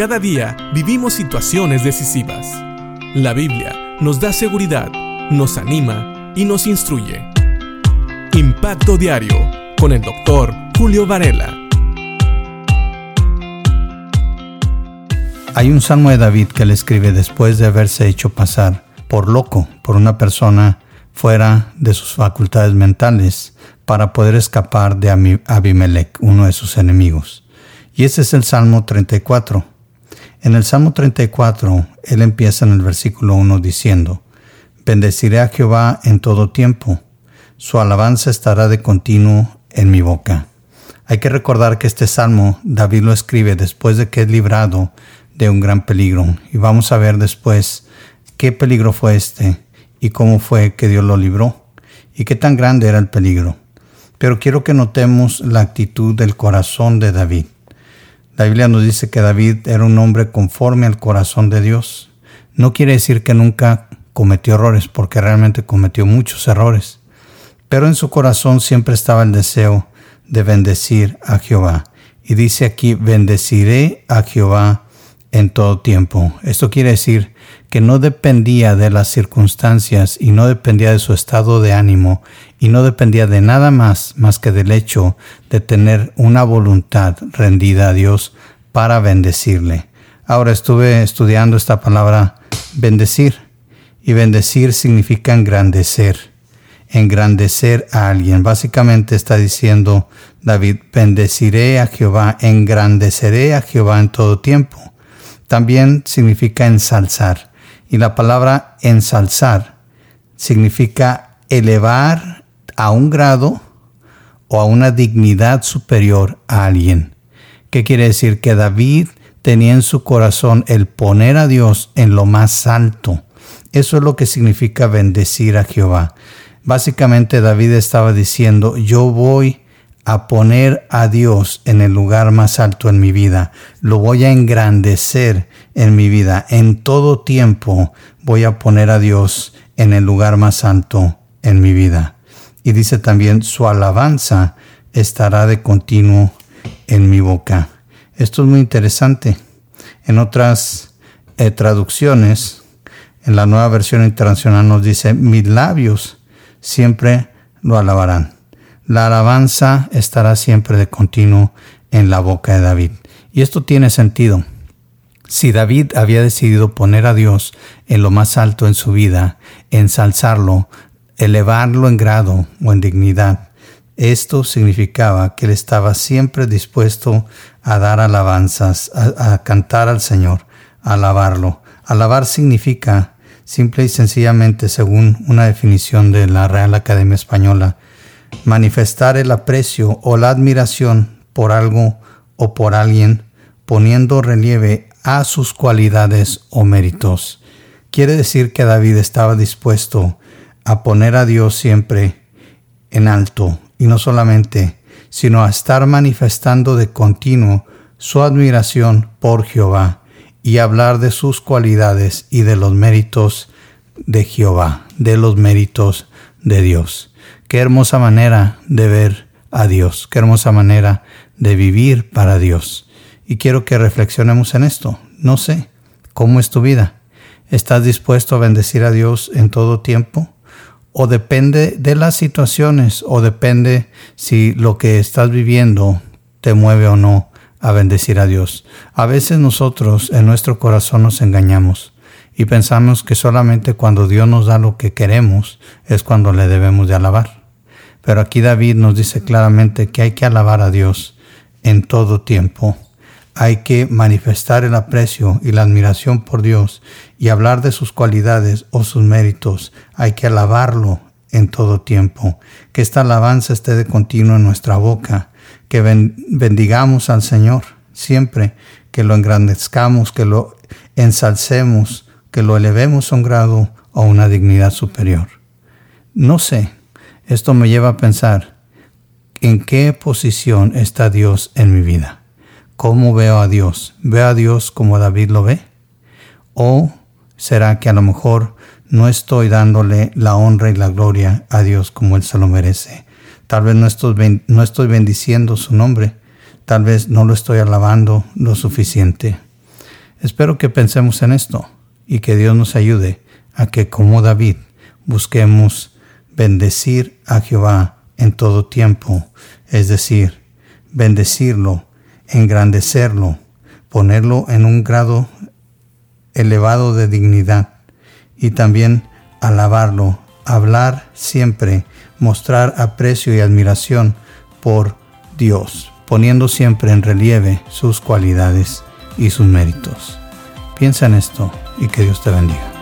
Cada día vivimos situaciones decisivas. La Biblia nos da seguridad, nos anima y nos instruye. Impacto Diario con el doctor Julio Varela. Hay un salmo de David que le escribe después de haberse hecho pasar por loco por una persona fuera de sus facultades mentales para poder escapar de Abimelech, uno de sus enemigos. Y ese es el Salmo 34. En el Salmo 34, él empieza en el versículo 1 diciendo, Bendeciré a Jehová en todo tiempo, su alabanza estará de continuo en mi boca. Hay que recordar que este salmo David lo escribe después de que es librado de un gran peligro y vamos a ver después qué peligro fue este y cómo fue que Dios lo libró y qué tan grande era el peligro. Pero quiero que notemos la actitud del corazón de David. La Biblia nos dice que David era un hombre conforme al corazón de Dios. No quiere decir que nunca cometió errores, porque realmente cometió muchos errores. Pero en su corazón siempre estaba el deseo de bendecir a Jehová. Y dice aquí, bendeciré a Jehová en todo tiempo. Esto quiere decir que no dependía de las circunstancias y no dependía de su estado de ánimo y no dependía de nada más más que del hecho de tener una voluntad rendida a Dios para bendecirle. Ahora estuve estudiando esta palabra bendecir y bendecir significa engrandecer, engrandecer a alguien. Básicamente está diciendo David, bendeciré a Jehová, engrandeceré a Jehová en todo tiempo. También significa ensalzar y la palabra ensalzar significa elevar a un grado o a una dignidad superior a alguien. ¿Qué quiere decir? Que David tenía en su corazón el poner a Dios en lo más alto. Eso es lo que significa bendecir a Jehová. Básicamente David estaba diciendo, yo voy a poner a Dios en el lugar más alto en mi vida. Lo voy a engrandecer en mi vida. En todo tiempo voy a poner a Dios en el lugar más alto en mi vida. Y dice también, su alabanza estará de continuo en mi boca. Esto es muy interesante. En otras eh, traducciones, en la nueva versión internacional nos dice, mis labios siempre lo alabarán. La alabanza estará siempre de continuo en la boca de David. Y esto tiene sentido. Si David había decidido poner a Dios en lo más alto en su vida, ensalzarlo, elevarlo en grado o en dignidad, esto significaba que él estaba siempre dispuesto a dar alabanzas, a, cantar al Señor, a alabarlo. Alabar significa, simple y sencillamente, según una definición de la Real Academia Española, manifestar el aprecio o la admiración por algo o por alguien, poniendo relieve a sus cualidades o méritos. Quiere decir que David estaba dispuesto a poner a Dios siempre en alto y no solamente, sino a estar manifestando de continuo su admiración por Jehová y hablar de sus cualidades y de los méritos de Jehová, de los méritos de Dios. Qué hermosa manera de ver a Dios, qué hermosa manera de vivir para Dios. Y quiero que reflexionemos en esto. No sé, ¿cómo es tu vida? ¿Estás dispuesto a bendecir a Dios en todo tiempo? ¿O depende de las situaciones? ¿O depende si lo que estás viviendo te mueve o no a bendecir a Dios? A veces nosotros en nuestro corazón nos engañamos y pensamos que solamente cuando Dios nos da lo que queremos es cuando le debemos de alabar. Pero aquí David nos dice claramente que hay que alabar a Dios en todo tiempo. Hay que manifestar el aprecio y la admiración por Dios y hablar de sus cualidades o sus méritos. Hay que alabarlo en todo tiempo. Que esta alabanza esté de continuo en nuestra boca. Que bendigamos al Señor siempre. Que lo engrandezcamos, que lo ensalcemos, que lo elevemos a un grado o una dignidad superior. No sé esto me lleva a pensar en qué posición está Dios en mi vida. ¿Cómo veo a Dios? ¿Veo a Dios como David lo ve? ¿O será que a lo mejor no estoy dándole la honra y la gloria a Dios como Él se lo merece? Tal vez no estoy, bendiciendo su nombre. Tal vez no lo estoy alabando lo suficiente. Espero que pensemos en esto y que Dios nos ayude a que como David busquemos bendecir a Jehová en todo tiempo, es decir, bendecirlo, engrandecerlo, ponerlo en un grado elevado de dignidad y también alabarlo, hablar siempre, mostrar aprecio y admiración por Dios, poniendo siempre en relieve sus cualidades y sus méritos. Piensa en esto y que Dios te bendiga.